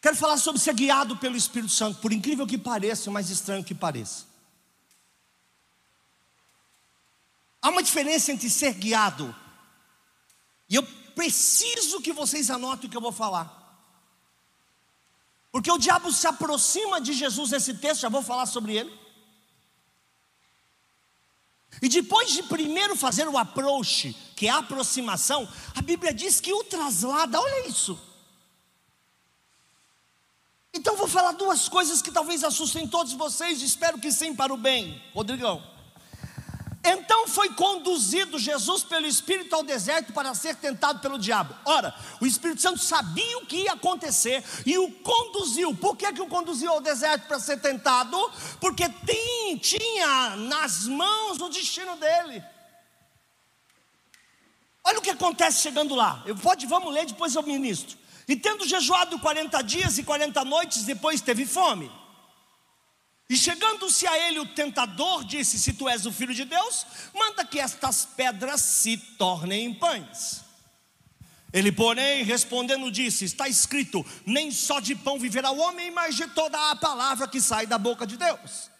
Quero falar sobre ser guiado pelo Espírito Santo, por incrível que pareça, mais estranho que pareça. Há uma diferença entre ser guiado, e eu preciso que vocês anotem o que eu vou falar. Porque o diabo se aproxima de Jesus nesse texto, já vou falar sobre ele. E depois de primeiro fazer o approach, que é a aproximação, a Bíblia diz que o traslada, olha isso. Então vou falar duas coisas que talvez assustem todos vocês, espero que sim para o bem. Rodrigão. Então foi conduzido Jesus pelo Espírito ao deserto para ser tentado pelo diabo. Ora, o Espírito Santo sabia o que ia acontecer e o conduziu. Por que, que o conduziu ao deserto para ser tentado? Porque tem, tinha nas mãos o destino dele. Olha o que acontece chegando lá. Eu pode, vamos ler, depois eu ministro. E tendo jejuado 40 dias e 40 noites, depois teve fome. E chegando-se a ele o tentador, disse: Se tu és o filho de Deus, manda que estas pedras se tornem pães. Ele, porém, respondendo, disse: Está escrito: Nem só de pão viverá o homem, mas de toda a palavra que sai da boca de Deus.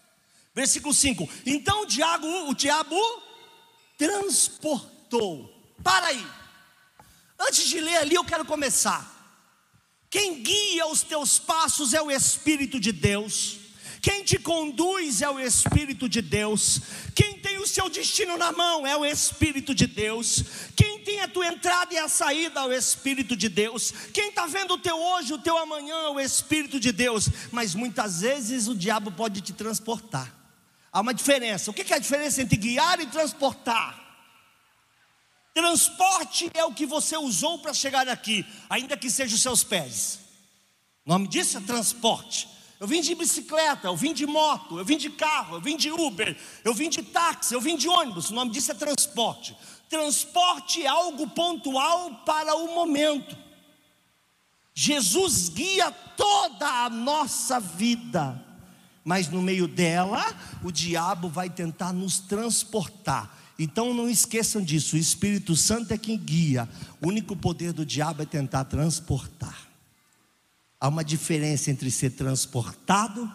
Versículo 5: Então o diabo, o diabo transportou. Para aí. Antes de ler ali, eu quero começar. Quem guia os teus passos é o Espírito de Deus. Quem te conduz é o Espírito de Deus. Quem tem o seu destino na mão é o Espírito de Deus. Quem tem a tua entrada e a saída é o Espírito de Deus. Quem está vendo o teu hoje, o teu amanhã é o Espírito de Deus. Mas muitas vezes o diabo pode te transportar. Há uma diferença. O que é a diferença entre guiar e transportar? Transporte é o que você usou para chegar aqui, ainda que seja os seus pés. O nome disso é transporte. Eu vim de bicicleta, eu vim de moto, eu vim de carro, eu vim de Uber, eu vim de táxi, eu vim de ônibus. O nome disso é transporte. Transporte é algo pontual para o momento. Jesus guia toda a nossa vida, mas no meio dela, o diabo vai tentar nos transportar. Então não esqueçam disso: o Espírito Santo é quem guia, o único poder do diabo é tentar transportar. Há uma diferença entre ser transportado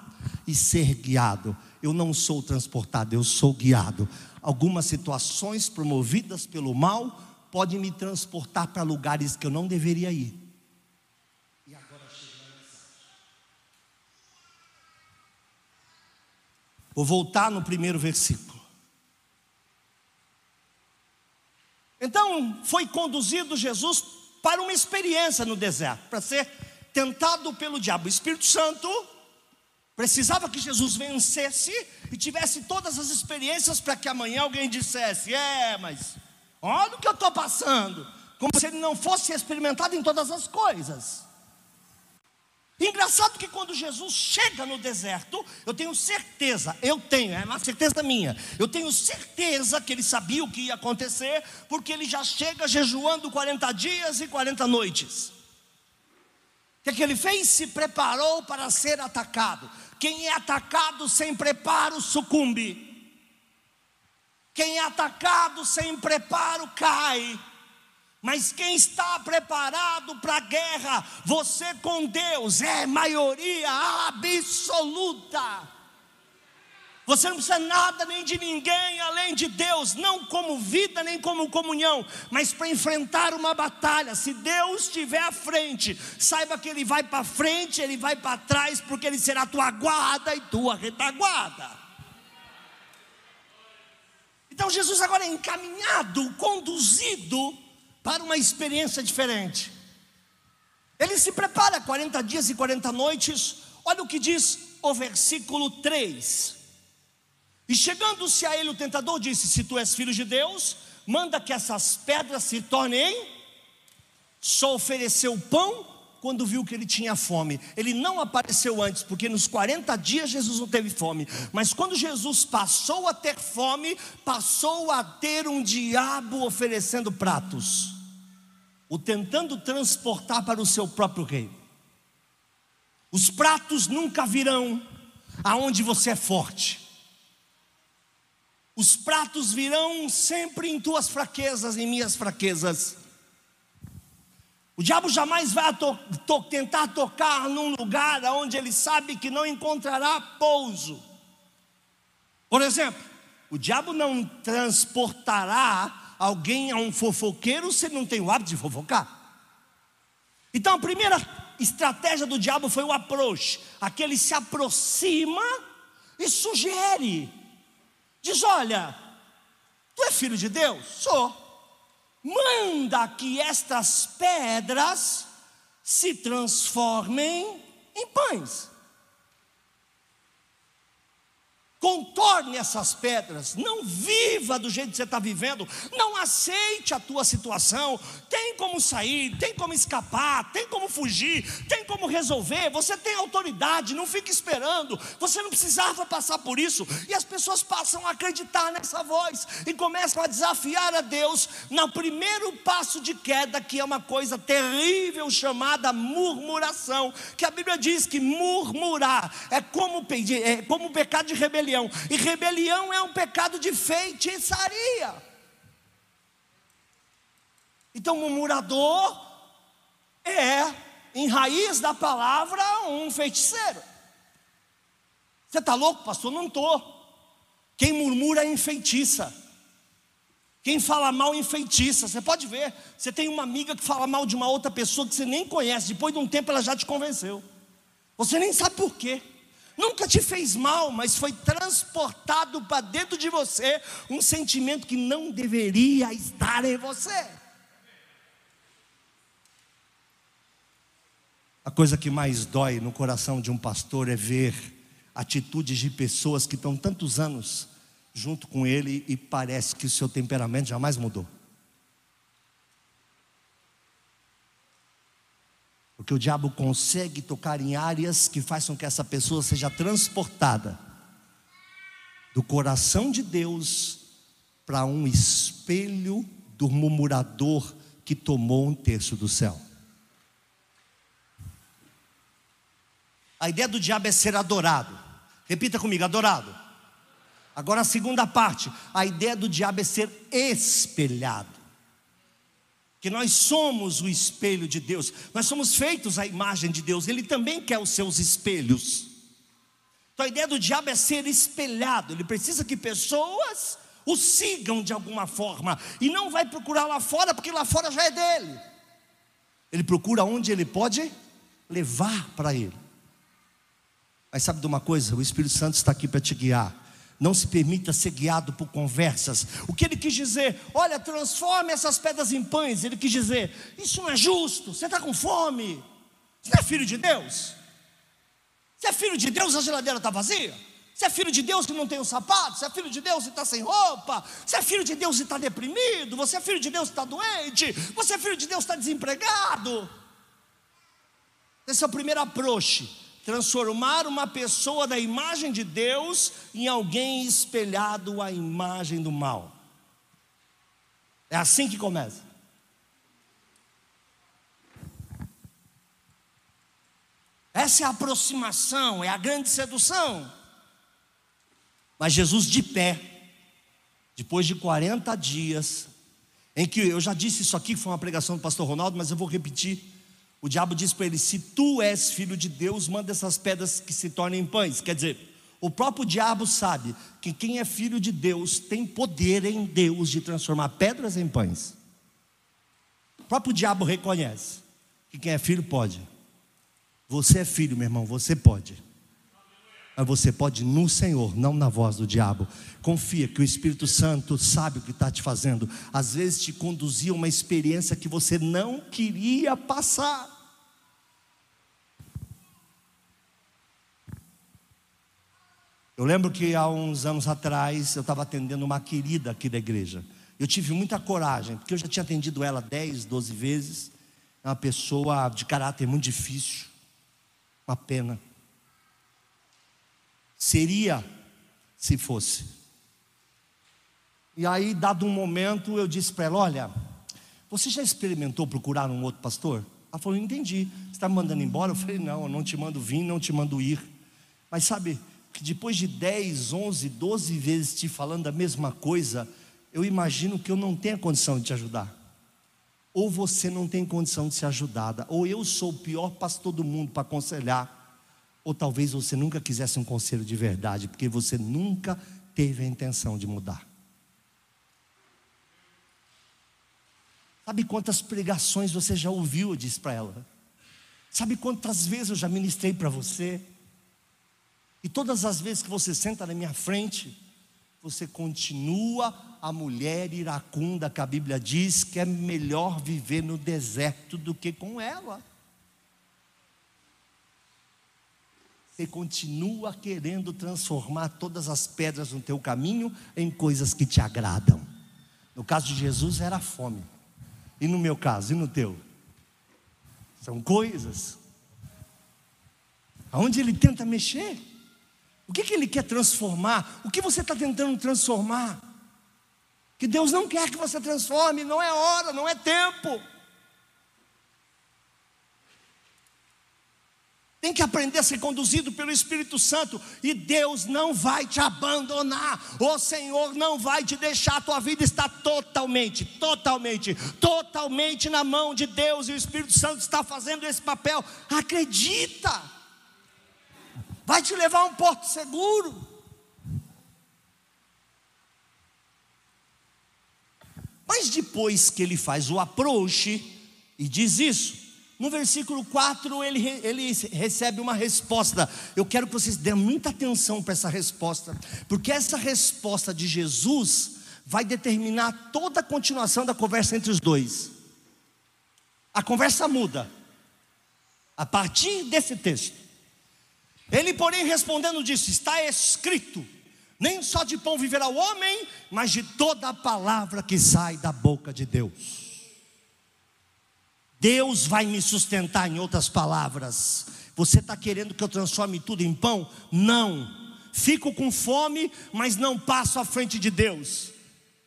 e ser guiado. Eu não sou transportado, eu sou guiado. Algumas situações promovidas pelo mal podem me transportar para lugares que eu não deveria ir. E agora Vou voltar no primeiro versículo. Então, foi conduzido Jesus para uma experiência no deserto, para ser tentado pelo diabo. O Espírito Santo precisava que Jesus vencesse e tivesse todas as experiências para que amanhã alguém dissesse: É, mas olha o que eu estou passando. Como se ele não fosse experimentado em todas as coisas. Engraçado que quando Jesus chega no deserto, eu tenho certeza, eu tenho, é uma certeza minha, eu tenho certeza que ele sabia o que ia acontecer, porque ele já chega jejuando 40 dias e 40 noites. O que, é que ele fez? Se preparou para ser atacado. Quem é atacado sem preparo sucumbe. Quem é atacado sem preparo cai. Mas quem está preparado para a guerra, você com Deus é maioria absoluta. Você não precisa nada nem de ninguém além de Deus, não como vida nem como comunhão, mas para enfrentar uma batalha. Se Deus estiver à frente, saiba que Ele vai para frente, Ele vai para trás, porque Ele será tua guarda e tua retaguarda. Jesus agora é encaminhado, conduzido para uma experiência diferente. Ele se prepara 40 dias e 40 noites. Olha o que diz o versículo 3. E chegando-se a ele o tentador disse: Se tu és filho de Deus, manda que essas pedras se tornem. Só ofereceu pão quando viu que ele tinha fome. Ele não apareceu antes, porque nos 40 dias Jesus não teve fome. Mas quando Jesus passou a ter fome, passou a ter um diabo oferecendo pratos, o tentando transportar para o seu próprio reino. Os pratos nunca virão aonde você é forte. Os pratos virão sempre em tuas fraquezas, em minhas fraquezas. O diabo jamais vai to to tentar tocar num lugar onde ele sabe que não encontrará pouso. Por exemplo, o diabo não transportará alguém a um fofoqueiro se ele não tem o hábito de fofocar. Então a primeira estratégia do diabo foi o approach. Aquele se aproxima e sugere. Diz: Olha, tu é filho de Deus? Sou. Manda que estas pedras se transformem em pães. Contorne essas pedras, não viva do jeito que você está vivendo, não aceite a tua situação. Tem como sair, tem como escapar, tem como fugir, tem como resolver. Você tem autoridade, não fique esperando. Você não precisava passar por isso. E as pessoas passam a acreditar nessa voz e começam a desafiar a Deus no primeiro passo de queda, que é uma coisa terrível chamada murmuração. Que a Bíblia diz que murmurar é como, é como pecado de rebelião rebelião. E rebelião é um pecado de feitiçaria. Então, murmurador é, em raiz da palavra, um feiticeiro. Você está louco, pastor? Não estou. Quem murmura é enfeitiça. Quem fala mal enfeitiça. Você pode ver. Você tem uma amiga que fala mal de uma outra pessoa que você nem conhece. Depois de um tempo ela já te convenceu. Você nem sabe por quê nunca te fez mal, mas foi transportado para dentro de você um sentimento que não deveria estar em você. A coisa que mais dói no coração de um pastor é ver atitudes de pessoas que estão tantos anos junto com ele e parece que o seu temperamento jamais mudou. Porque o diabo consegue tocar em áreas que façam que essa pessoa seja transportada do coração de Deus para um espelho do murmurador que tomou um terço do céu. A ideia do diabo é ser adorado. Repita comigo: adorado. Agora a segunda parte, a ideia do diabo é ser espelhado que nós somos o espelho de Deus, nós somos feitos à imagem de Deus, Ele também quer os seus espelhos. Então a ideia do diabo é ser espelhado, ele precisa que pessoas o sigam de alguma forma, e não vai procurar lá fora, porque lá fora já é dele. Ele procura onde ele pode levar para ele. Mas sabe de uma coisa? O Espírito Santo está aqui para te guiar. Não se permita ser guiado por conversas. O que ele quis dizer? Olha, transforme essas pedras em pães. Ele quis dizer: Isso não é justo. Você está com fome. Você é filho de Deus? Você é filho de Deus, a geladeira está vazia? Você é filho de Deus que não tem um sapato? Você é filho de Deus e está sem roupa? Você é filho de Deus e está deprimido? Você é filho de Deus e está doente? Você é filho de Deus e está desempregado? Esse é o primeiro approach transformar uma pessoa da imagem de Deus em alguém espelhado à imagem do mal. É assim que começa. Essa é a aproximação, é a grande sedução. Mas Jesus de pé, depois de 40 dias, em que eu já disse isso aqui, foi uma pregação do pastor Ronaldo, mas eu vou repetir. O diabo diz para ele: Se tu és filho de Deus, manda essas pedras que se tornem pães. Quer dizer, o próprio diabo sabe que quem é filho de Deus tem poder em Deus de transformar pedras em pães. O próprio diabo reconhece que quem é filho pode. Você é filho, meu irmão, você pode. Mas você pode no Senhor, não na voz do diabo. Confia que o Espírito Santo sabe o que está te fazendo. Às vezes te conduzia uma experiência que você não queria passar. Eu lembro que há uns anos atrás eu estava atendendo uma querida aqui da igreja. Eu tive muita coragem, porque eu já tinha atendido ela 10, 12 vezes. É uma pessoa de caráter muito difícil. Uma pena. Seria se fosse. E aí, dado um momento, eu disse para ela: Olha, você já experimentou procurar um outro pastor? Ela falou: Entendi. Você está me mandando embora? Eu falei: Não, eu não te mando vir, não te mando ir. Mas sabe, que depois de 10, 11, 12 vezes te falando a mesma coisa, eu imagino que eu não tenha condição de te ajudar. Ou você não tem condição de ser ajudada, ou eu sou o pior pastor do mundo para aconselhar, ou talvez você nunca quisesse um conselho de verdade, porque você nunca teve a intenção de mudar. Sabe quantas pregações você já ouviu? Eu disse para ela. Sabe quantas vezes eu já ministrei para você? E todas as vezes que você senta na minha frente, você continua a mulher iracunda que a Bíblia diz que é melhor viver no deserto do que com ela. Você continua querendo transformar todas as pedras no teu caminho em coisas que te agradam. No caso de Jesus era a fome. E no meu caso, e no teu? São coisas. Aonde ele tenta mexer? O que, que ele quer transformar? O que você está tentando transformar? Que Deus não quer que você transforme, não é hora, não é tempo. Tem que aprender a ser conduzido pelo Espírito Santo e Deus não vai te abandonar. O Senhor não vai te deixar. A tua vida está totalmente, totalmente, totalmente na mão de Deus e o Espírito Santo está fazendo esse papel. Acredita vai te levar a um porto seguro. Mas depois que ele faz o approach e diz isso, no versículo 4 ele, ele recebe uma resposta. Eu quero que vocês dêem muita atenção para essa resposta, porque essa resposta de Jesus vai determinar toda a continuação da conversa entre os dois. A conversa muda a partir desse texto. Ele, porém, respondendo, disse: Está escrito, nem só de pão viverá o homem, mas de toda a palavra que sai da boca de Deus. Deus vai me sustentar, em outras palavras. Você está querendo que eu transforme tudo em pão? Não. Fico com fome, mas não passo à frente de Deus.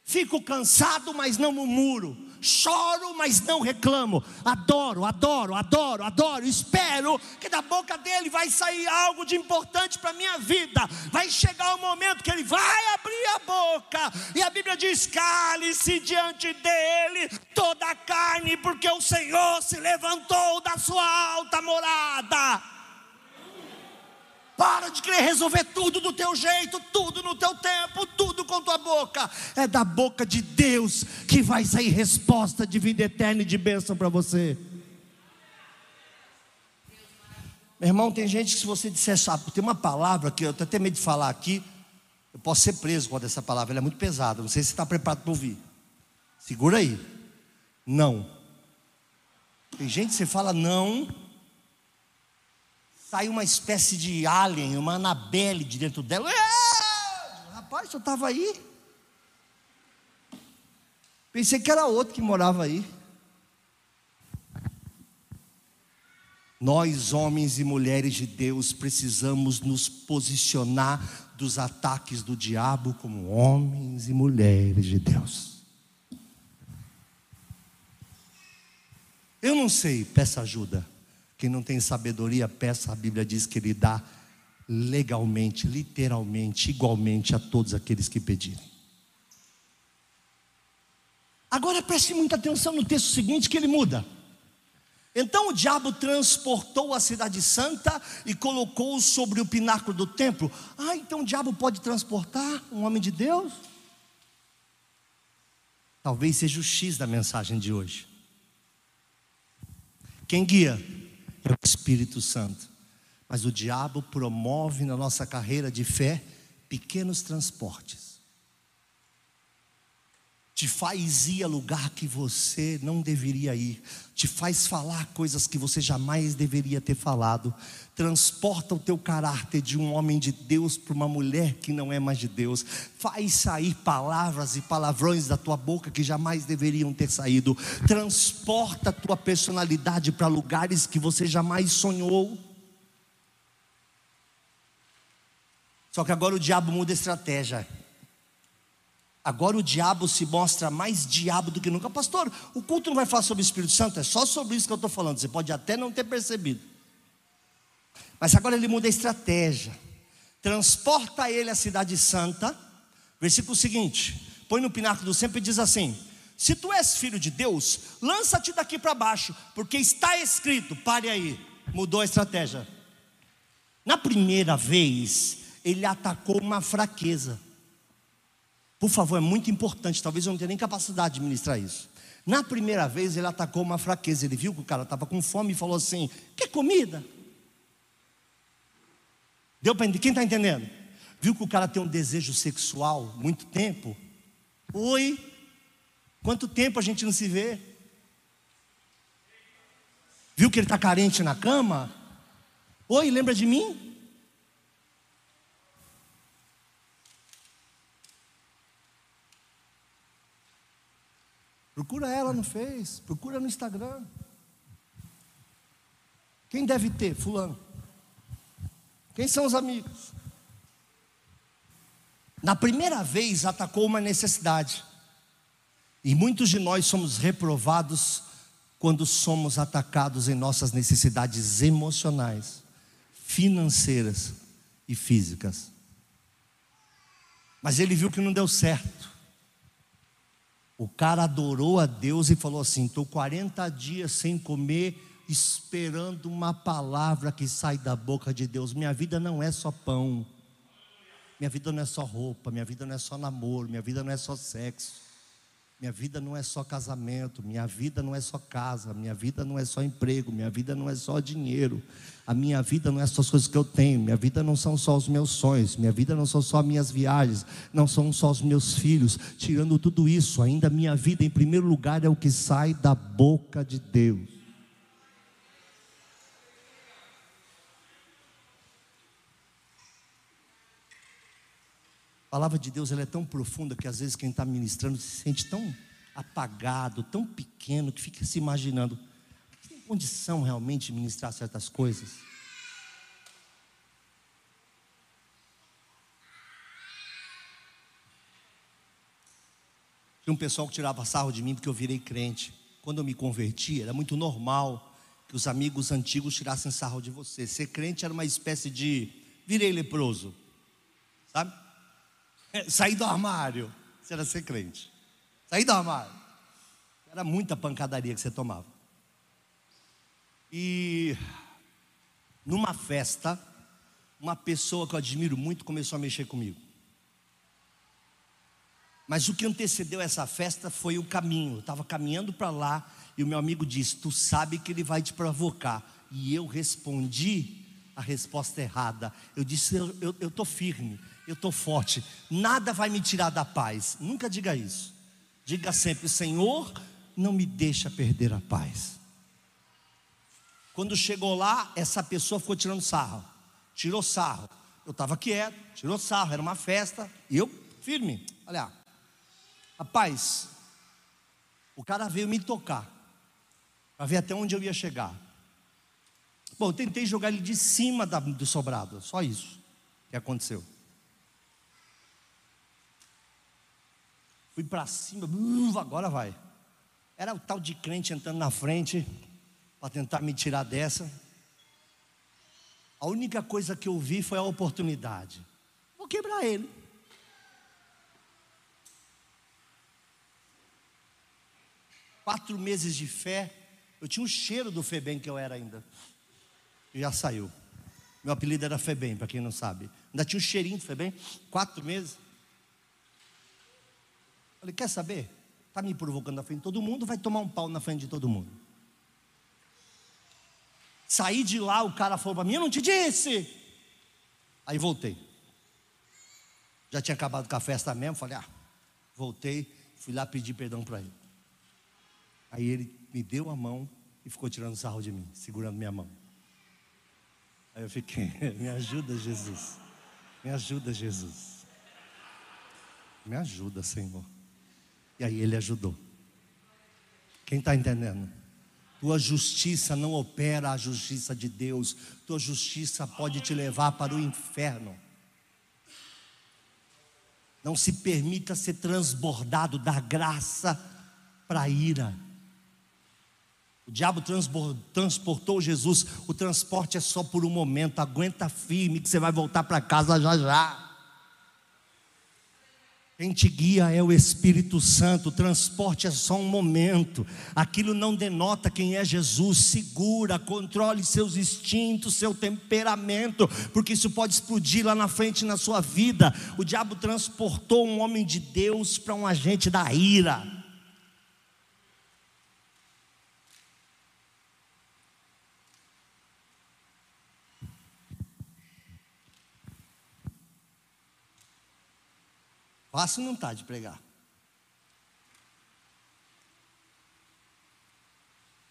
Fico cansado, mas não murmuro choro, mas não reclamo. Adoro, adoro, adoro, adoro. Espero que da boca dele vai sair algo de importante para a minha vida. Vai chegar o momento que ele vai abrir a boca. E a Bíblia diz: cale-se diante dele toda a carne, porque o Senhor se levantou da sua alta morada. Para de querer resolver tudo do teu jeito, tudo no teu tempo, tudo com tua boca. É da boca de Deus que vai sair resposta de vida eterna e de bênção para você. Meu irmão, tem gente que se você disser, sabe, tem uma palavra que eu tenho até medo de falar aqui, eu posso ser preso com essa palavra, ela é muito pesada, não sei se você está preparado para ouvir. Segura aí. Não. Tem gente que você fala não, sai uma espécie de alien, uma Anabelle de dentro dela. É! Rapaz, eu estava aí. Pensei que era outro que morava aí. Nós, homens e mulheres de Deus, precisamos nos posicionar dos ataques do diabo como homens e mulheres de Deus. Eu não sei, peça ajuda. Quem não tem sabedoria, peça, a Bíblia diz que Ele dá legalmente, literalmente, igualmente a todos aqueles que pedirem. Agora preste muita atenção no texto seguinte que ele muda. Então o diabo transportou a cidade santa e colocou-o sobre o pináculo do templo. Ah, então o diabo pode transportar um homem de Deus? Talvez seja o X da mensagem de hoje. Quem guia? É o Espírito Santo. Mas o diabo promove na nossa carreira de fé pequenos transportes. Te faz ir a lugar que você não deveria ir, te faz falar coisas que você jamais deveria ter falado, transporta o teu caráter de um homem de Deus para uma mulher que não é mais de Deus, faz sair palavras e palavrões da tua boca que jamais deveriam ter saído, transporta a tua personalidade para lugares que você jamais sonhou. Só que agora o diabo muda a estratégia. Agora o diabo se mostra mais diabo do que nunca. Pastor, o culto não vai falar sobre o Espírito Santo, é só sobre isso que eu estou falando. Você pode até não ter percebido. Mas agora ele muda a estratégia. Transporta ele à cidade santa. Versículo seguinte: põe no pináculo do sempre e diz assim: Se tu és filho de Deus, lança-te daqui para baixo, porque está escrito. Pare aí. Mudou a estratégia. Na primeira vez, ele atacou uma fraqueza. Por favor, é muito importante, talvez eu não tenha nem capacidade de ministrar isso. Na primeira vez ele atacou uma fraqueza, ele viu que o cara estava com fome e falou assim: Quer comida? Deu para entender? Quem está entendendo? Viu que o cara tem um desejo sexual muito tempo? Oi, quanto tempo a gente não se vê? Viu que ele está carente na cama? Oi, lembra de mim? Procura ela no Face, procura no Instagram. Quem deve ter? Fulano. Quem são os amigos? Na primeira vez atacou uma necessidade. E muitos de nós somos reprovados quando somos atacados em nossas necessidades emocionais, financeiras e físicas. Mas ele viu que não deu certo. O cara adorou a Deus e falou assim: estou 40 dias sem comer, esperando uma palavra que sai da boca de Deus. Minha vida não é só pão, minha vida não é só roupa, minha vida não é só namoro, minha vida não é só sexo. Minha vida não é só casamento, minha vida não é só casa, minha vida não é só emprego, minha vida não é só dinheiro, a minha vida não é só as coisas que eu tenho, minha vida não são só os meus sonhos, minha vida não são só minhas viagens, não são só os meus filhos. Tirando tudo isso, ainda minha vida em primeiro lugar é o que sai da boca de Deus. Palavra de Deus ela é tão profunda que às vezes quem está ministrando se sente tão apagado, tão pequeno, que fica se imaginando: tem condição realmente de ministrar certas coisas? Tinha um pessoal que tirava sarro de mim porque eu virei crente. Quando eu me converti, era muito normal que os amigos antigos tirassem sarro de você. Ser crente era uma espécie de virei leproso, sabe? Sair do armário, você era ser crente. Sair do armário. Era muita pancadaria que você tomava. E numa festa, uma pessoa que eu admiro muito começou a mexer comigo. Mas o que antecedeu essa festa foi o caminho. Eu estava caminhando para lá e o meu amigo disse: Tu sabe que ele vai te provocar. E eu respondi a resposta errada. Eu disse: Eu estou firme eu estou forte, nada vai me tirar da paz. Nunca diga isso. Diga sempre: Senhor, não me deixa perder a paz. Quando chegou lá, essa pessoa ficou tirando sarro, tirou sarro. Eu estava quieto, tirou sarro, era uma festa, e eu firme. Olha, rapaz, o cara veio me tocar, para ver até onde eu ia chegar. Bom, eu tentei jogar ele de cima do sobrado, só isso que aconteceu. Fui para cima, agora vai. Era o tal de crente entrando na frente para tentar me tirar dessa. A única coisa que eu vi foi a oportunidade. Vou quebrar ele. Quatro meses de fé, eu tinha um cheiro do Febem que eu era ainda. Já saiu. Meu apelido era Febem, para quem não sabe. Ainda tinha um cheirinho do Febem. Quatro meses. Falei, quer saber? Está me provocando na frente de todo mundo, vai tomar um pau na frente de todo mundo. Saí de lá, o cara falou para mim: Eu não te disse. Aí voltei. Já tinha acabado com a festa mesmo. Falei: Ah, voltei. Fui lá pedir perdão para ele. Aí ele me deu a mão e ficou tirando sarro de mim, segurando minha mão. Aí eu fiquei: Me ajuda, Jesus. Me ajuda, Jesus. Me ajuda, Senhor. E aí ele ajudou. Quem está entendendo? Tua justiça não opera a justiça de Deus. Tua justiça pode te levar para o inferno. Não se permita ser transbordado da graça para a ira. O diabo transportou Jesus. O transporte é só por um momento. Aguenta firme que você vai voltar para casa já já. Quem te guia é o Espírito Santo, o transporte é só um momento, aquilo não denota quem é Jesus. Segura, controle seus instintos, seu temperamento, porque isso pode explodir lá na frente na sua vida. O diabo transportou um homem de Deus para um agente da ira. Fácil não está de pregar.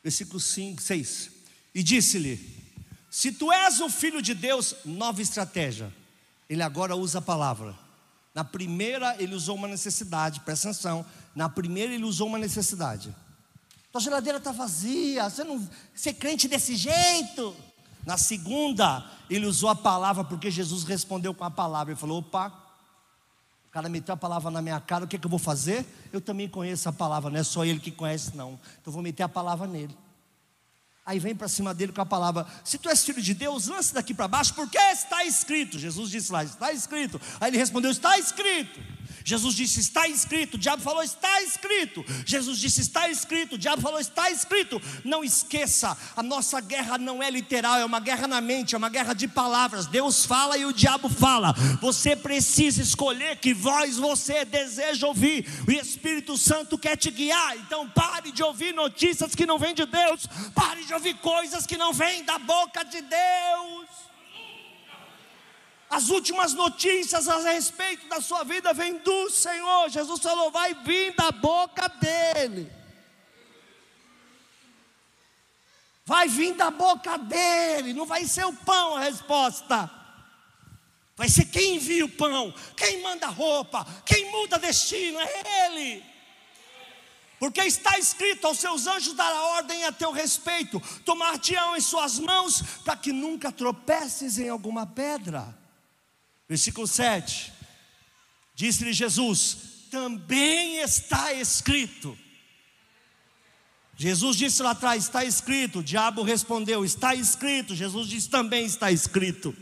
Versículo 5, 6. E disse-lhe: Se tu és o filho de Deus, nova estratégia. Ele agora usa a palavra. Na primeira, ele usou uma necessidade, presta atenção. Na primeira, ele usou uma necessidade. Tua geladeira está vazia, você não ser crente desse jeito. Na segunda, ele usou a palavra, porque Jesus respondeu com a palavra. Ele falou: opa, cara meteu a palavra na minha cara, o que, é que eu vou fazer? Eu também conheço a palavra, não é só ele que conhece, não. Então eu vou meter a palavra nele. Aí vem para cima dele com a palavra: Se tu és filho de Deus, lance daqui para baixo, porque está escrito. Jesus disse lá: Está escrito. Aí ele respondeu: Está escrito. Jesus disse: Está escrito. O diabo falou: Está escrito. Jesus disse: Está escrito. O diabo falou: Está escrito. Não esqueça, a nossa guerra não é literal, é uma guerra na mente, é uma guerra de palavras. Deus fala e o diabo fala. Você precisa escolher que voz você deseja ouvir. O Espírito Santo quer te guiar. Então pare de ouvir notícias que não vêm de Deus. Pare de ouvir coisas que não vêm da boca de Deus. As últimas notícias a respeito da sua vida vêm do Senhor. Jesus falou: vai vir da boca dele. Vai vir da boca dele, não vai ser o pão a resposta. Vai ser quem envia o pão, quem manda roupa, quem muda destino, é Ele. Porque está escrito: aos seus anjos dará ordem a teu respeito, tomar-te-ão em suas mãos, para que nunca tropeces em alguma pedra. Versículo 7. Disse-lhe Jesus: também está escrito. Jesus disse lá atrás: está escrito. O diabo respondeu: está escrito. Jesus disse: também está escrito.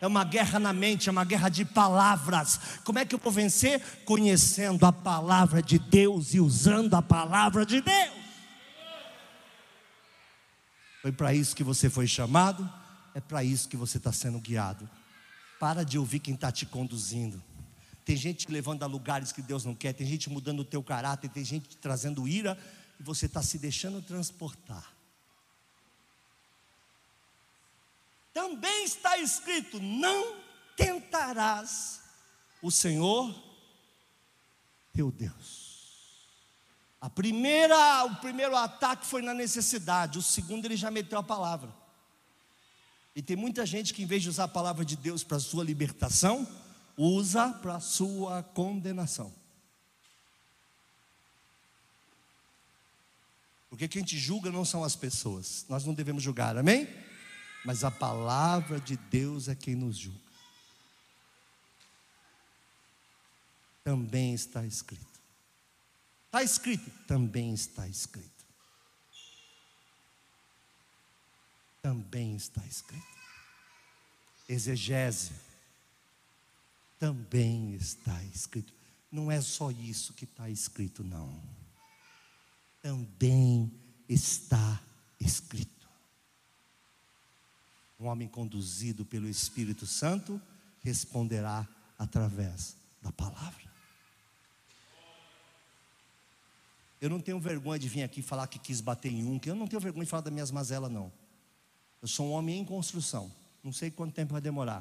É uma guerra na mente, é uma guerra de palavras. Como é que eu vou vencer? Conhecendo a palavra de Deus e usando a palavra de Deus. Foi para isso que você foi chamado, é para isso que você está sendo guiado. Para de ouvir quem está te conduzindo. Tem gente te levando a lugares que Deus não quer, tem gente mudando o teu caráter, tem gente te trazendo ira e você está se deixando transportar. Também está escrito: não tentarás o Senhor teu Deus. A primeira, o primeiro ataque foi na necessidade, o segundo ele já meteu a palavra. E tem muita gente que, em vez de usar a palavra de Deus para a sua libertação, usa para a sua condenação. Porque quem te julga não são as pessoas, nós não devemos julgar, amém? Mas a palavra de Deus é quem nos julga. Também está escrito. Está escrito? Também está escrito. Também está escrito. Exegese também está escrito. Não é só isso que está escrito, não. Também está escrito. Um homem conduzido pelo Espírito Santo responderá através da palavra. Eu não tenho vergonha de vir aqui falar que quis bater em um, que eu não tenho vergonha de falar das minhas mazelas, não. Eu sou um homem em construção. Não sei quanto tempo vai demorar.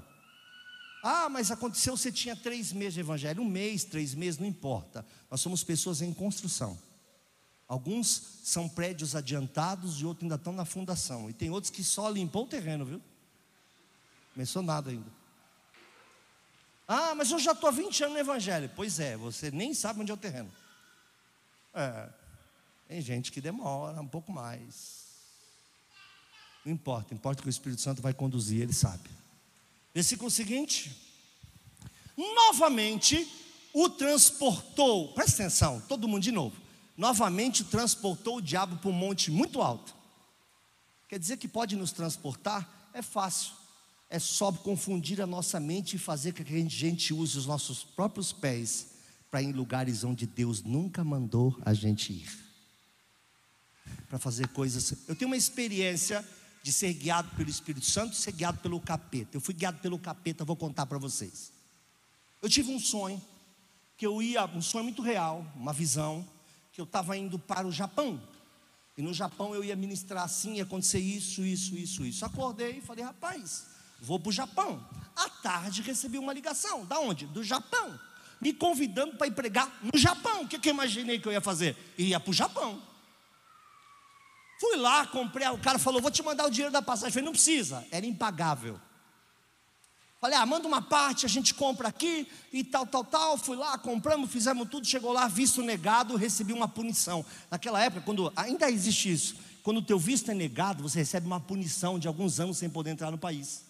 Ah, mas aconteceu, você tinha três meses de evangelho. Um mês, três meses, não importa. Nós somos pessoas em construção. Alguns são prédios adiantados e outros ainda estão na fundação. E tem outros que só limpou o terreno, viu? Começou nada ainda. Ah, mas eu já estou há 20 anos no Evangelho. Pois é, você nem sabe onde é o terreno. É, tem gente que demora um pouco mais. Não importa, importa que o Espírito Santo vai conduzir, ele sabe. Versículo seguinte. Novamente o transportou, presta atenção, todo mundo de novo. Novamente transportou o diabo para um monte muito alto. Quer dizer que pode nos transportar? É fácil é só confundir a nossa mente e fazer com que a gente use os nossos próprios pés para ir em lugares onde Deus nunca mandou a gente ir. Para fazer coisas. Eu tenho uma experiência de ser guiado pelo Espírito Santo e ser guiado pelo capeta. Eu fui guiado pelo capeta, vou contar para vocês. Eu tive um sonho, que eu ia, um sonho muito real, uma visão, que eu estava indo para o Japão. E no Japão eu ia ministrar assim, ia acontecer isso, isso, isso, isso. Acordei e falei, rapaz, Vou para o Japão. À tarde recebi uma ligação. Da onde? Do Japão. Me convidando para ir pregar no Japão. O que, que eu imaginei que eu ia fazer? Ia para o Japão. Fui lá, comprei. O cara falou: Vou te mandar o dinheiro da passagem. Eu falei: Não precisa. Era impagável. Falei: Ah, manda uma parte, a gente compra aqui e tal, tal, tal. Fui lá, compramos, fizemos tudo. Chegou lá, visto negado, recebi uma punição. Naquela época, quando ainda existe isso, quando o teu visto é negado, você recebe uma punição de alguns anos sem poder entrar no país.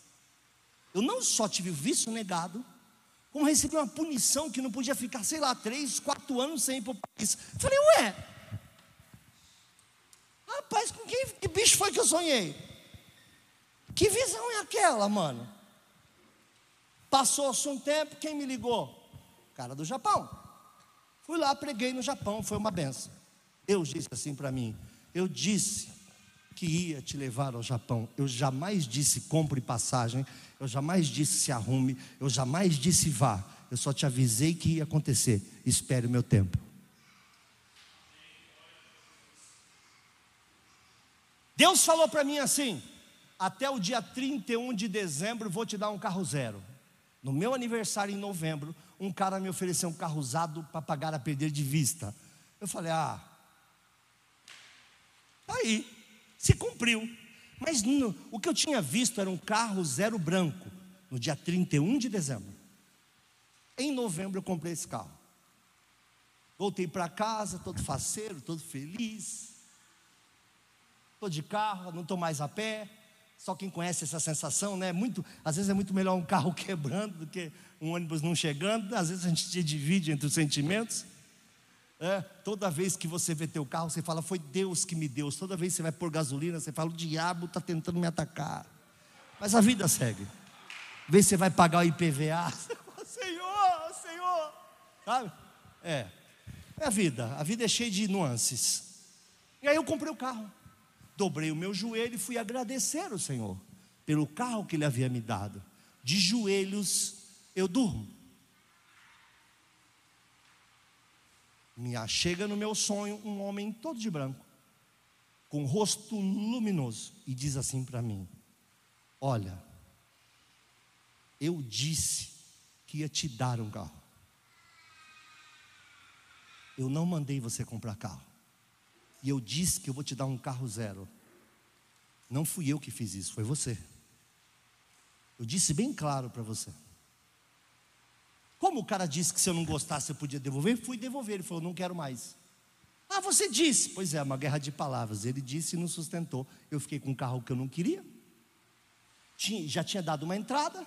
Eu não só tive visto negado, como recebi uma punição que não podia ficar, sei lá, três, quatro anos sem ir para o país. Falei, ué, rapaz, com quem, que bicho foi que eu sonhei? Que visão é aquela, mano? Passou-se um tempo, quem me ligou? Cara do Japão. Fui lá, preguei no Japão, foi uma benção. Deus disse assim para mim: Eu disse que ia te levar ao Japão. Eu jamais disse compre passagem, eu jamais disse se arrume, eu jamais disse vá. Eu só te avisei que ia acontecer. Espere o meu tempo. Deus falou para mim assim: até o dia 31 de dezembro vou te dar um carro zero. No meu aniversário em novembro, um cara me ofereceu um carro usado para pagar a perder de vista. Eu falei: ah, tá aí, se cumpriu. Mas no, o que eu tinha visto era um carro zero branco, no dia 31 de dezembro. Em novembro eu comprei esse carro. Voltei para casa, todo faceiro, todo feliz. Estou de carro, não estou mais a pé. Só quem conhece essa sensação, né? Muito, às vezes é muito melhor um carro quebrando do que um ônibus não chegando. Às vezes a gente divide entre os sentimentos. É, toda vez que você vê teu carro, você fala, foi Deus que me deu. Toda vez que você vai pôr gasolina, você fala, o diabo está tentando me atacar. Mas a vida segue. Vê se você vai pagar o IPVA. Senhor, Senhor. Sabe? É. É a vida. A vida é cheia de nuances. E aí eu comprei o carro. Dobrei o meu joelho e fui agradecer o Senhor pelo carro que Ele havia me dado. De joelhos eu durmo. me achega no meu sonho um homem todo de branco, com um rosto luminoso, e diz assim para mim: Olha, eu disse que ia te dar um carro. Eu não mandei você comprar carro. E eu disse que eu vou te dar um carro zero. Não fui eu que fiz isso, foi você. Eu disse bem claro para você. Como o cara disse que se eu não gostasse eu podia devolver, fui devolver. Ele falou: não quero mais. Ah, você disse. Pois é, uma guerra de palavras. Ele disse e não sustentou. Eu fiquei com um carro que eu não queria. Tinha, já tinha dado uma entrada.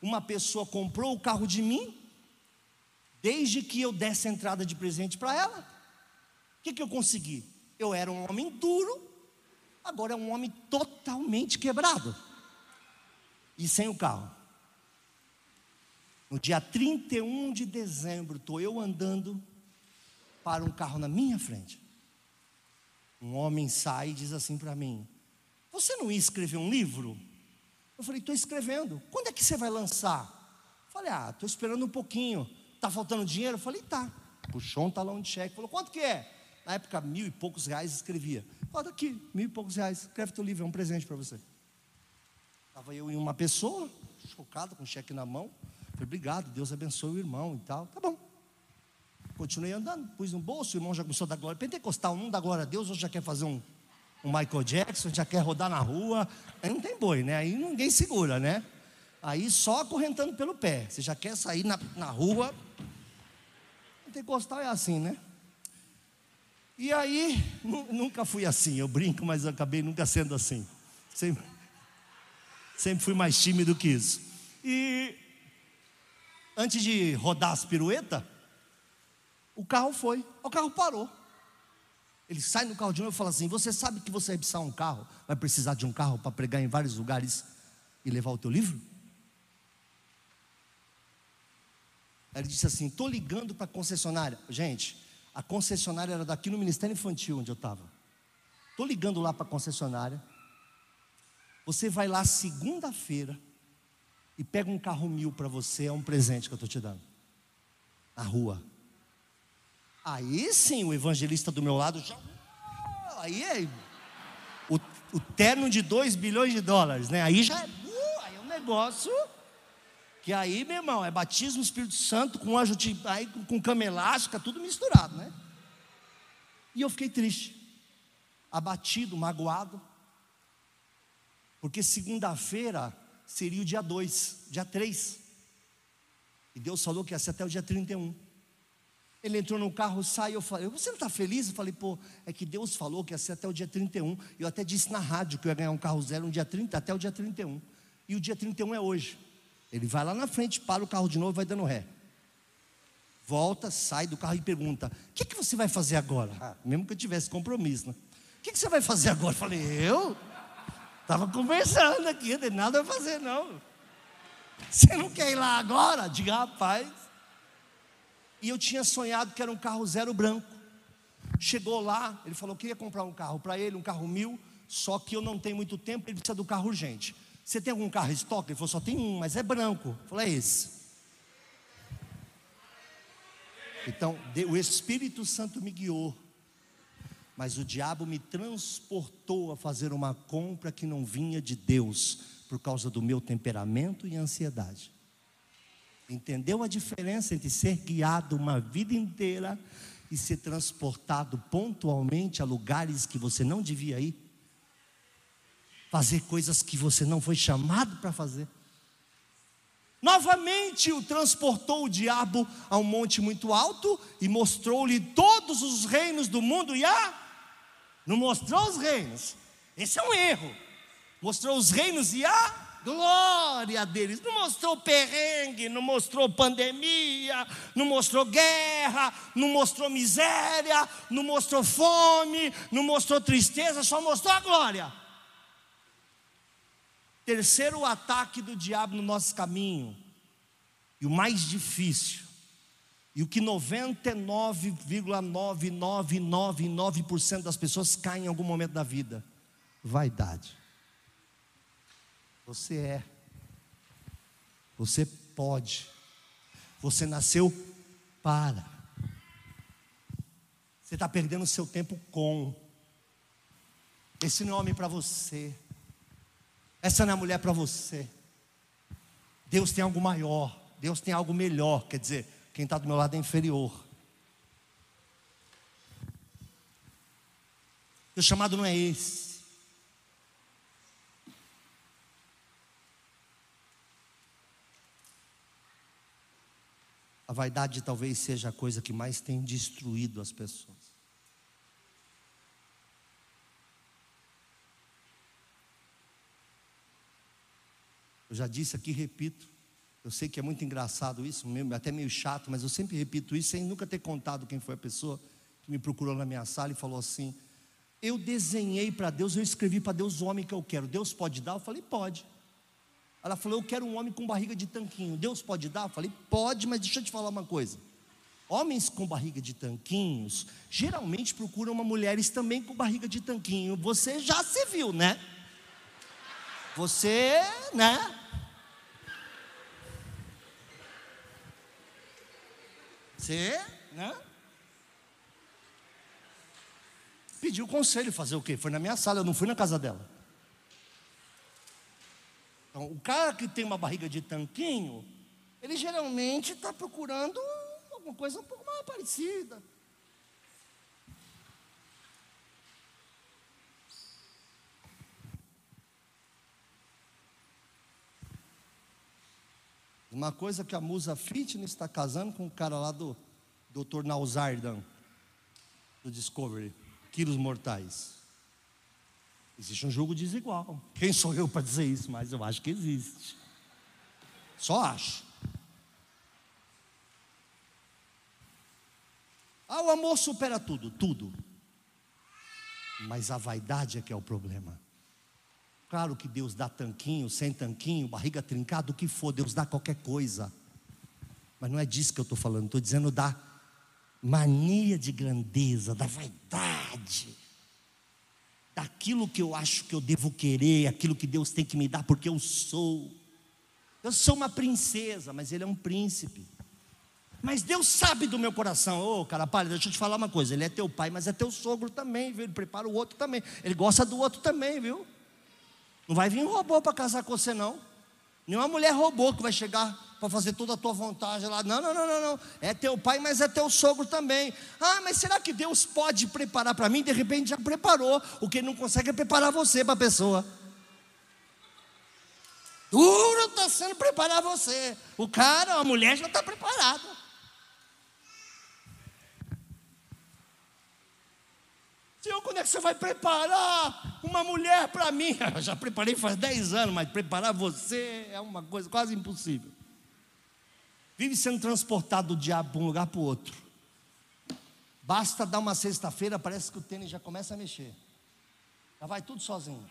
Uma pessoa comprou o carro de mim. Desde que eu desse a entrada de presente para ela. O que, que eu consegui? Eu era um homem duro. Agora é um homem totalmente quebrado. E sem o carro. No dia 31 de dezembro, estou eu andando para um carro na minha frente. Um homem sai e diz assim para mim: Você não ia escrever um livro? Eu falei: Estou escrevendo. Quando é que você vai lançar? Eu falei: Ah, estou esperando um pouquinho. Está faltando dinheiro? Eu falei: Tá. Puxou um talão de cheque. Falou: Quanto que é? Na época, mil e poucos reais escrevia. Olha aqui, mil e poucos reais. Escreve teu livro, é um presente para você. Estava eu e uma pessoa, chocado, com o cheque na mão. Falei, obrigado, Deus abençoe o irmão e tal. Tá bom. Continuei andando, pus no bolso, o irmão já começou a dar glória. Pentecostal não dá glória a Deus, hoje já quer fazer um, um Michael Jackson, já quer rodar na rua. Aí não tem boi, né? Aí ninguém segura, né? Aí só acorrentando pelo pé. Você já quer sair na, na rua. Pentecostal é assim, né? E aí, nunca fui assim. Eu brinco, mas acabei nunca sendo assim. Sempre, sempre fui mais tímido que isso. E antes de rodar as piruetas, o carro foi, o carro parou. Ele sai no carro de novo e fala assim: Você sabe que você vai precisar um carro, vai precisar de um carro para pregar em vários lugares e levar o teu livro? Ele disse assim: Estou ligando para a concessionária. Gente, a concessionária era daqui no Ministério Infantil, onde eu estava. Estou ligando lá para a concessionária. Você vai lá segunda-feira e pega um carro mil para você, é um presente que eu estou te dando. Na rua. Aí sim, o evangelista do meu lado já. Aí é. O, o terno de 2 bilhões de dólares, né? Aí já é. Uh, aí é um negócio. Que aí, meu irmão, é batismo Espírito Santo com anjo de, aí, com cama elástica, tudo misturado, né? E eu fiquei triste, abatido, magoado, porque segunda-feira seria o dia 2, dia 3. E Deus falou que ia ser até o dia 31. Ele entrou no carro, saiu, eu falei, você não está feliz? Eu falei, pô, é que Deus falou que ia ser até o dia 31. Eu até disse na rádio que eu ia ganhar um carro zero no dia 30, até o dia 31. E o dia 31 é hoje. Ele vai lá na frente, para o carro de novo vai dando ré. Volta, sai do carro e pergunta: O que, que você vai fazer agora? Ah, mesmo que eu tivesse compromisso, né? O que, que você vai fazer agora? Eu falei: Eu? Estava conversando aqui, não nada a fazer, não. Você não quer ir lá agora? Diga, rapaz. E eu tinha sonhado que era um carro zero branco. Chegou lá, ele falou que ia comprar um carro para ele, um carro mil, só que eu não tenho muito tempo, ele precisa do carro urgente. Você tem algum carro estoque? Ele falou, só tem um, mas é branco. Eu falei, é esse. Então, o Espírito Santo me guiou mas o diabo me transportou a fazer uma compra que não vinha de Deus, por causa do meu temperamento e ansiedade. Entendeu a diferença entre ser guiado uma vida inteira e ser transportado pontualmente a lugares que você não devia ir? Fazer coisas que você não foi chamado para fazer. Novamente o transportou o diabo a um monte muito alto e mostrou-lhe todos os reinos do mundo e a não mostrou os reinos. Esse é um erro. Mostrou os reinos e a glória deles. Não mostrou perrengue, não mostrou pandemia, não mostrou guerra, não mostrou miséria, não mostrou fome, não mostrou tristeza, só mostrou a glória. Terceiro ataque do diabo no nosso caminho, e o mais difícil, e o que 99,9999% das pessoas caem em algum momento da vida? Vaidade. Você é. Você pode. Você nasceu para. Você está perdendo seu tempo com. Esse não é para você. Essa não é mulher para você. Deus tem algo maior. Deus tem algo melhor. Quer dizer, quem está do meu lado é inferior. O chamado não é esse. A vaidade talvez seja a coisa que mais tem destruído as pessoas. Eu já disse aqui, repito, eu sei que é muito engraçado isso, até meio chato, mas eu sempre repito isso sem nunca ter contado quem foi a pessoa que me procurou na minha sala e falou assim: Eu desenhei para Deus, eu escrevi para Deus o homem que eu quero. Deus pode dar? Eu falei: Pode. Ela falou: Eu quero um homem com barriga de tanquinho. Deus pode dar? Eu falei: Pode, mas deixa eu te falar uma coisa. Homens com barriga de tanquinhos geralmente procuram uma mulheres também com barriga de tanquinho. Você já se viu, né? Você, né? Você, né? Pediu conselho, fazer o quê? Foi na minha sala, eu não fui na casa dela. Então, o cara que tem uma barriga de tanquinho, ele geralmente está procurando alguma coisa um pouco mais parecida. Uma coisa que a Musa Fitness está casando com o cara lá do Dr. Nausardan, do Discovery, quilos mortais. Existe um jogo desigual. Quem sou eu para dizer isso? Mas eu acho que existe. Só acho. Ah, o amor supera tudo, tudo. Mas a vaidade é que é o problema. Claro que Deus dá tanquinho, sem tanquinho, barriga trincada, o que for, Deus dá qualquer coisa. Mas não é disso que eu estou falando, estou dizendo da mania de grandeza, da vaidade, daquilo que eu acho que eu devo querer, aquilo que Deus tem que me dar, porque eu sou. Eu sou uma princesa, mas Ele é um príncipe. Mas Deus sabe do meu coração. Ô, oh, cara, para, deixa eu te falar uma coisa. Ele é teu pai, mas é teu sogro também, viu? Ele prepara o outro também. Ele gosta do outro também, viu? Não vai vir robô para casar com você, não. Nenhuma mulher robô que vai chegar para fazer toda a tua vontade lá. Não, não, não, não, não. É teu pai, mas é teu sogro também. Ah, mas será que Deus pode preparar para mim? De repente já preparou. O que não consegue é preparar você para a pessoa. Duro está sendo preparar você. O cara, a mulher já está preparada. Senhor, quando é que você vai preparar uma mulher para mim? Eu já preparei faz 10 anos, mas preparar você é uma coisa quase impossível. Vive sendo transportado do diabo para um lugar para o outro. Basta dar uma sexta-feira, parece que o tênis já começa a mexer. Já vai tudo sozinho.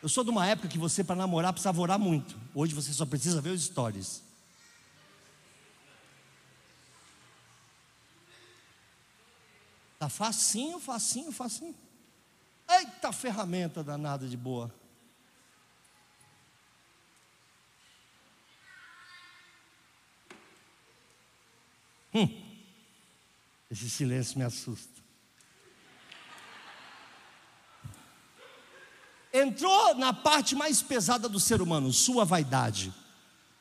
Eu sou de uma época que você, para namorar, precisava orar muito. Hoje você só precisa ver os stories. Tá facinho, facinho, facinho. Eita ferramenta danada de boa. Hum, esse silêncio me assusta. Entrou na parte mais pesada do ser humano, sua vaidade.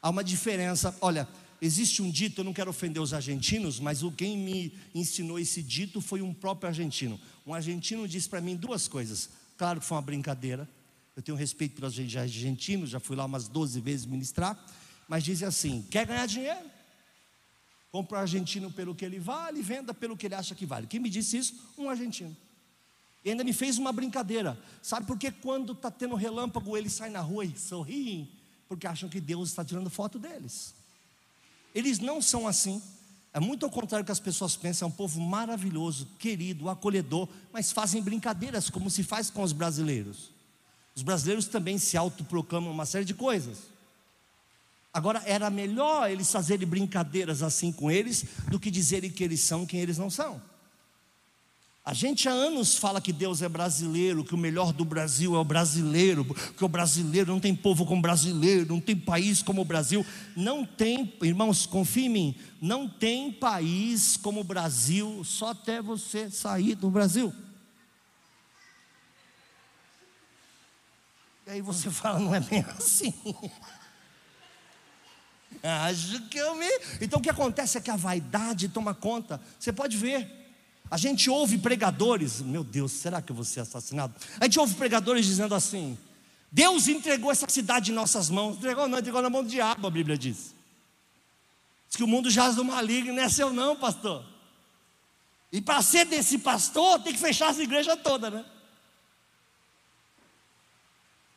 Há uma diferença. Olha, Existe um dito, eu não quero ofender os argentinos, mas quem me ensinou esse dito foi um próprio argentino. Um argentino disse para mim duas coisas. Claro que foi uma brincadeira. Eu tenho respeito pelos argentinos, já fui lá umas 12 vezes ministrar, mas dizem assim: quer ganhar dinheiro? Compra o argentino pelo que ele vale, venda pelo que ele acha que vale. Quem me disse isso? Um argentino. E ainda me fez uma brincadeira. Sabe por que quando está tendo relâmpago eles saem na rua e sorriem? Porque acham que Deus está tirando foto deles. Eles não são assim. É muito ao contrário que as pessoas pensam, é um povo maravilhoso, querido, acolhedor, mas fazem brincadeiras como se faz com os brasileiros. Os brasileiros também se autoproclamam uma série de coisas. Agora, era melhor eles fazerem brincadeiras assim com eles do que dizerem que eles são quem eles não são. A gente há anos fala que Deus é brasileiro, que o melhor do Brasil é o brasileiro, que o brasileiro não tem povo como brasileiro, não tem país como o Brasil. Não tem, irmãos, confie em mim, não tem país como o Brasil, só até você sair do Brasil. E aí você fala, não é bem assim. Acho que eu me. Então o que acontece é que a vaidade toma conta. Você pode ver. A gente ouve pregadores, meu Deus, será que eu vou ser assassinado? A gente ouve pregadores dizendo assim: Deus entregou essa cidade em nossas mãos. Entregou, não, entregou na mão do diabo, a Bíblia diz. Diz que o mundo jaz do maligno, não é seu, não, pastor. E para ser desse pastor, tem que fechar essa igreja toda, né?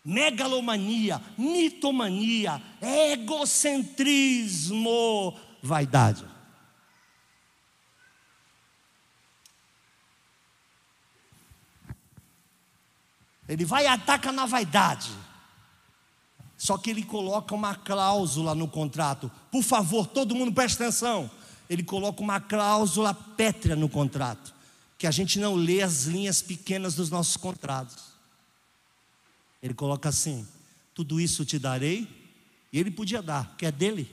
Megalomania, mitomania, egocentrismo, vaidade. Ele vai e ataca na vaidade. Só que ele coloca uma cláusula no contrato. Por favor, todo mundo preste atenção. Ele coloca uma cláusula pétrea no contrato. Que a gente não lê as linhas pequenas dos nossos contratos. Ele coloca assim: tudo isso te darei. E ele podia dar, que é dele.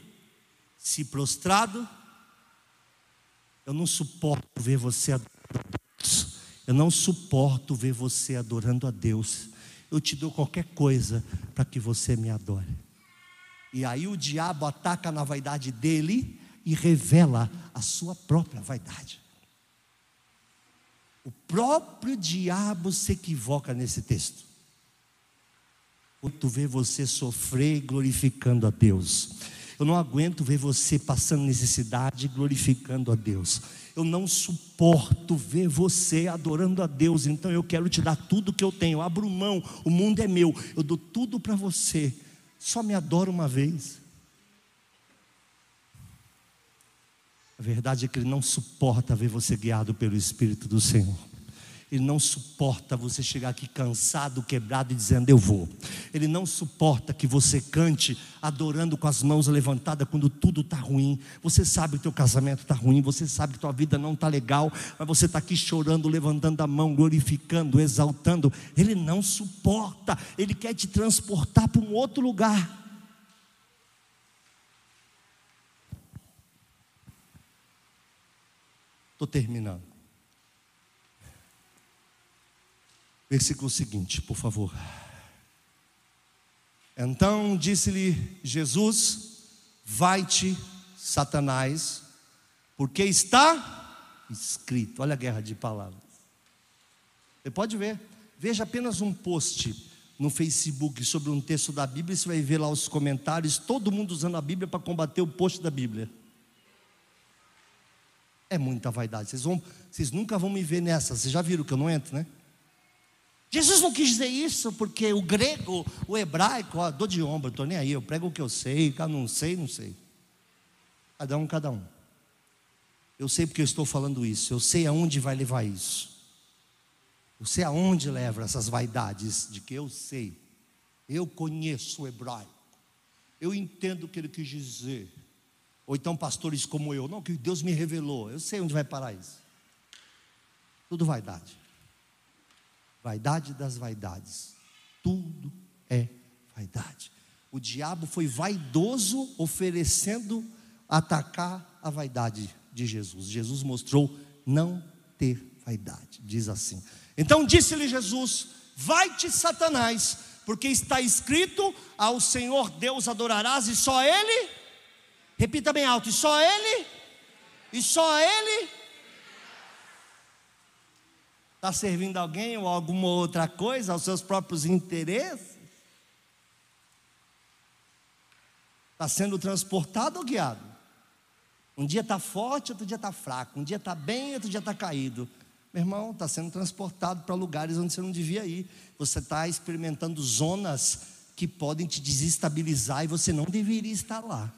Se prostrado, eu não suporto ver você adorando eu não suporto ver você adorando a Deus. eu te dou qualquer coisa para que você me adore. E aí o diabo ataca na vaidade dele e revela a sua própria vaidade. O próprio diabo se equivoca nesse texto. Quando vê você sofrer glorificando a Deus. Eu não aguento ver você passando necessidade glorificando a Deus. Eu não suporto ver você adorando a Deus. Então eu quero te dar tudo que eu tenho. Abro mão. O mundo é meu. Eu dou tudo para você. Só me adora uma vez. A verdade é que Ele não suporta ver você guiado pelo Espírito do Senhor. Ele não suporta você chegar aqui cansado, quebrado e dizendo eu vou. Ele não suporta que você cante adorando com as mãos levantadas quando tudo está ruim. Você sabe que teu casamento está ruim, você sabe que tua vida não está legal, mas você está aqui chorando, levantando a mão, glorificando, exaltando. Ele não suporta. Ele quer te transportar para um outro lugar. Estou terminando. Versículo seguinte, por favor. Então disse-lhe Jesus: Vai-te, Satanás, porque está escrito. Olha a guerra de palavras. Você pode ver, veja apenas um post no Facebook sobre um texto da Bíblia, você vai ver lá os comentários, todo mundo usando a Bíblia para combater o post da Bíblia. É muita vaidade. Vocês, vão, vocês nunca vão me ver nessa. Vocês já viram que eu não entro, né? Jesus não quis dizer isso porque o grego, o hebraico, ó, dou de ombro, estou nem aí, eu prego o que eu sei, não sei, não sei. Cada um, cada um. Eu sei porque eu estou falando isso, eu sei aonde vai levar isso. Eu sei aonde leva essas vaidades de que eu sei. Eu conheço o hebraico. Eu entendo o que ele quis dizer. Ou então pastores como eu, não, que Deus me revelou. Eu sei onde vai parar isso. Tudo vaidade. Vaidade das vaidades. Tudo é vaidade. O diabo foi vaidoso oferecendo atacar a vaidade de Jesus. Jesus mostrou não ter vaidade, diz assim. Então disse-lhe Jesus: Vai-te, Satanás, porque está escrito: Ao Senhor Deus adorarás e só Ele. Repita bem alto: e só Ele. E só Ele Está servindo alguém ou alguma outra coisa, aos seus próprios interesses? Está sendo transportado ou guiado? Um dia está forte, outro dia está fraco. Um dia está bem, outro dia está caído. Meu irmão, está sendo transportado para lugares onde você não devia ir. Você está experimentando zonas que podem te desestabilizar e você não deveria estar lá.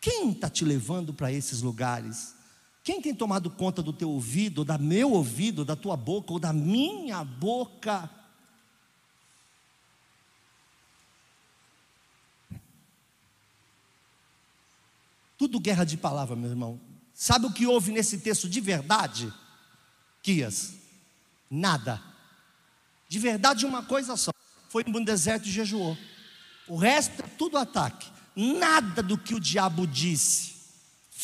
Quem está te levando para esses lugares? Quem tem tomado conta do teu ouvido, da meu ouvido, da tua boca ou da minha boca? Tudo guerra de palavra, meu irmão. Sabe o que houve nesse texto de verdade? Quias, nada. De verdade, uma coisa só: foi no deserto e jejuou. O resto é tudo ataque. Nada do que o diabo disse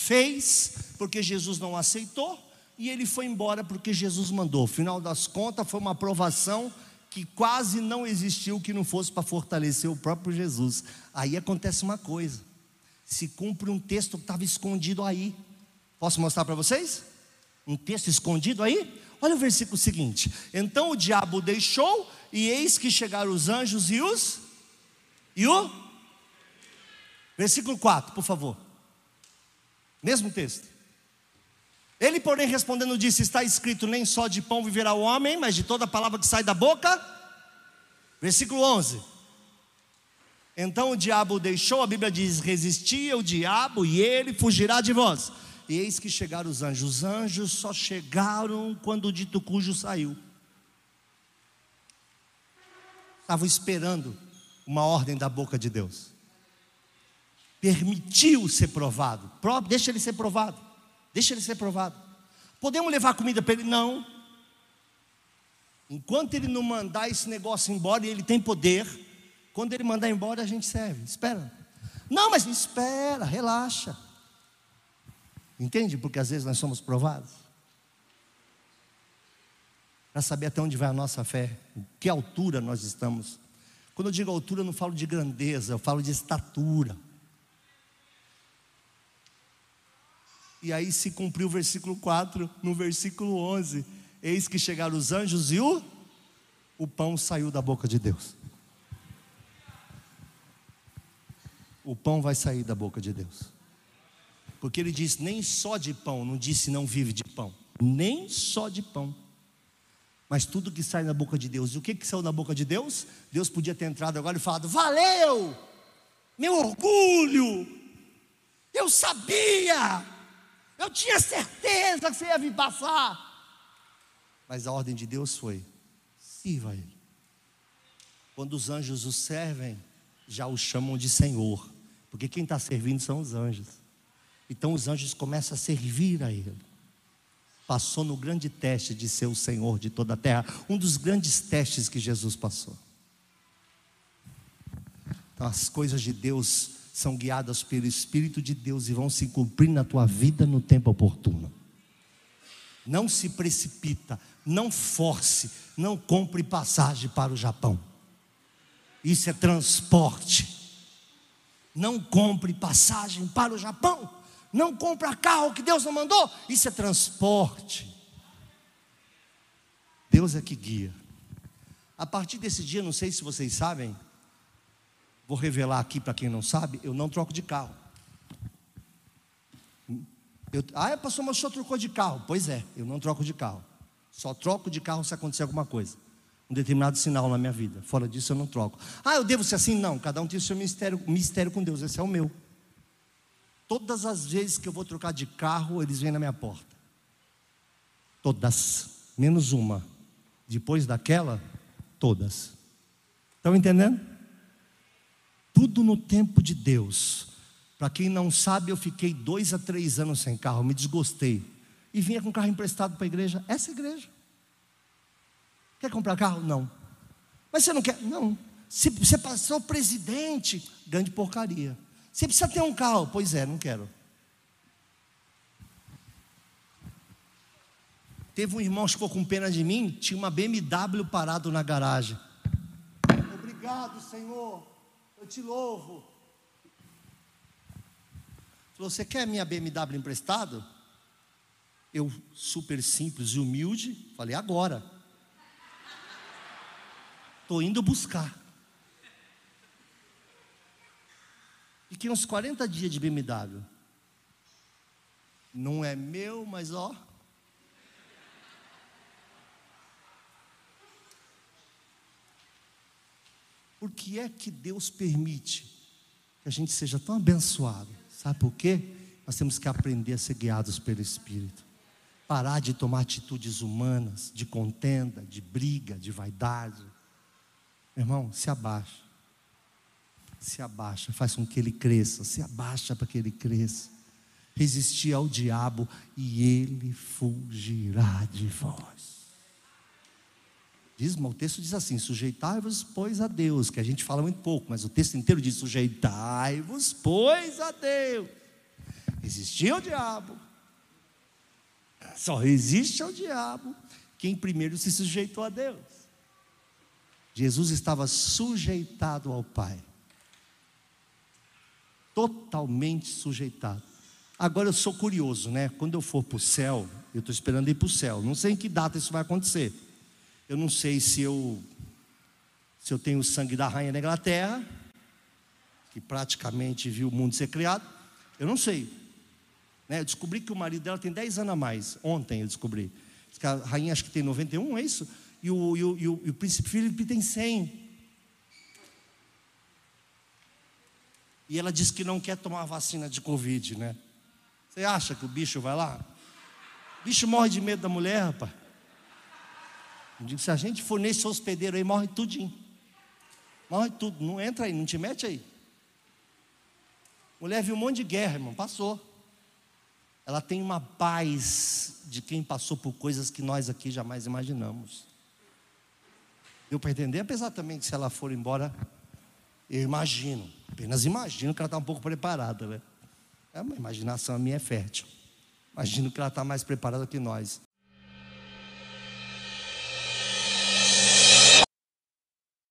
fez porque Jesus não aceitou e ele foi embora porque Jesus mandou. Final das contas, foi uma aprovação que quase não existiu que não fosse para fortalecer o próprio Jesus. Aí acontece uma coisa: se cumpre um texto que estava escondido aí. Posso mostrar para vocês? Um texto escondido aí? Olha o versículo seguinte: Então o diabo deixou, e eis que chegaram os anjos e os. E o. Versículo 4, por favor. Mesmo texto. Ele, porém, respondendo, disse: Está escrito: Nem só de pão viverá o homem, mas de toda palavra que sai da boca. Versículo 11. Então o diabo deixou, a Bíblia diz: Resistia o diabo e ele fugirá de vós. E eis que chegaram os anjos. Os anjos só chegaram quando o dito cujo saiu. Estavam esperando uma ordem da boca de Deus permitiu ser provado. Deixa ele ser provado. Deixa ele ser provado. Podemos levar comida para ele? Não. Enquanto ele não mandar esse negócio embora, ele tem poder, quando ele mandar embora, a gente serve. Espera. Não, mas espera, relaxa. Entende? Porque às vezes nós somos provados. para saber até onde vai a nossa fé, que altura nós estamos. Quando eu digo altura, eu não falo de grandeza, eu falo de estatura. E aí se cumpriu o versículo 4, no versículo 11: Eis que chegaram os anjos e o, o pão saiu da boca de Deus. O pão vai sair da boca de Deus. Porque ele disse: nem só de pão, não disse não vive de pão, nem só de pão. Mas tudo que sai da boca de Deus. E o que, que saiu da boca de Deus? Deus podia ter entrado agora e falado: Valeu! Meu orgulho! Eu sabia! Eu tinha certeza que você ia vir passar. Mas a ordem de Deus foi: sirva Ele. Quando os anjos o servem, já o chamam de Senhor, porque quem está servindo são os anjos. Então os anjos começam a servir a Ele. Passou no grande teste de ser o Senhor de toda a terra, um dos grandes testes que Jesus passou. Então as coisas de Deus são guiadas pelo Espírito de Deus e vão se cumprir na tua vida no tempo oportuno. Não se precipita, não force, não compre passagem para o Japão. Isso é transporte. Não compre passagem para o Japão. Não compre carro que Deus não mandou. Isso é transporte. Deus é que guia. A partir desse dia, não sei se vocês sabem, Vou revelar aqui para quem não sabe, eu não troco de carro. Eu, ah, pastor, mas o senhor trocou de carro? Pois é, eu não troco de carro. Só troco de carro se acontecer alguma coisa. Um determinado sinal na minha vida. Fora disso eu não troco. Ah, eu devo ser assim? Não, cada um tem o seu mistério, mistério com Deus. Esse é o meu. Todas as vezes que eu vou trocar de carro, eles vêm na minha porta. Todas. Menos uma. Depois daquela, todas. Estão entendendo? Tudo no tempo de Deus. Para quem não sabe, eu fiquei dois a três anos sem carro, me desgostei. E vinha com carro emprestado para a igreja. Essa igreja. Quer comprar carro? Não. Mas você não quer? Não. Se você passou presidente, grande porcaria. Você precisa ter um carro? Pois é, não quero. Teve um irmão que ficou com pena de mim, tinha uma BMW parado na garagem. Obrigado, Senhor eu te louvo. Falou, você quer minha BMW emprestado? Eu, super simples e humilde, falei, agora. Estou indo buscar. Fiquei uns 40 dias de BMW. Não é meu, mas ó, Por que é que Deus permite que a gente seja tão abençoado? Sabe por quê? Nós temos que aprender a ser guiados pelo Espírito. Parar de tomar atitudes humanas, de contenda, de briga, de vaidade. Irmão, se abaixa. Se abaixa, faz com que ele cresça. Se abaixa para que ele cresça. Resistir ao diabo e ele fugirá de vós. Diz, o texto diz assim: sujeitai-vos, pois, a Deus, que a gente fala muito pouco, mas o texto inteiro diz: sujeitai-vos, pois, a Deus. Resistir ao diabo. Só resiste ao diabo quem primeiro se sujeitou a Deus. Jesus estava sujeitado ao Pai. Totalmente sujeitado. Agora eu sou curioso, né? Quando eu for para o céu, eu estou esperando ir para o céu. Não sei em que data isso vai acontecer. Eu não sei se eu se eu tenho o sangue da rainha da Inglaterra, que praticamente viu o mundo ser criado. Eu não sei. Né? Eu descobri que o marido dela tem 10 anos a mais. Ontem eu descobri. A rainha acho que tem 91, é isso? E o, e o, e o, e o príncipe Felipe tem 100. E ela disse que não quer tomar vacina de Covid, né? Você acha que o bicho vai lá? O bicho morre de medo da mulher, rapaz. Eu digo, se a gente for nesse hospedeiro aí, morre tudinho. Morre tudo, não entra aí, não te mete aí. Mulher viu um monte de guerra, irmão, passou. Ela tem uma paz de quem passou por coisas que nós aqui jamais imaginamos. Deu para entender? Apesar também que se ela for embora, eu imagino, apenas imagino que ela está um pouco preparada, né? É uma imaginação minha é fértil. Imagino que ela está mais preparada que nós.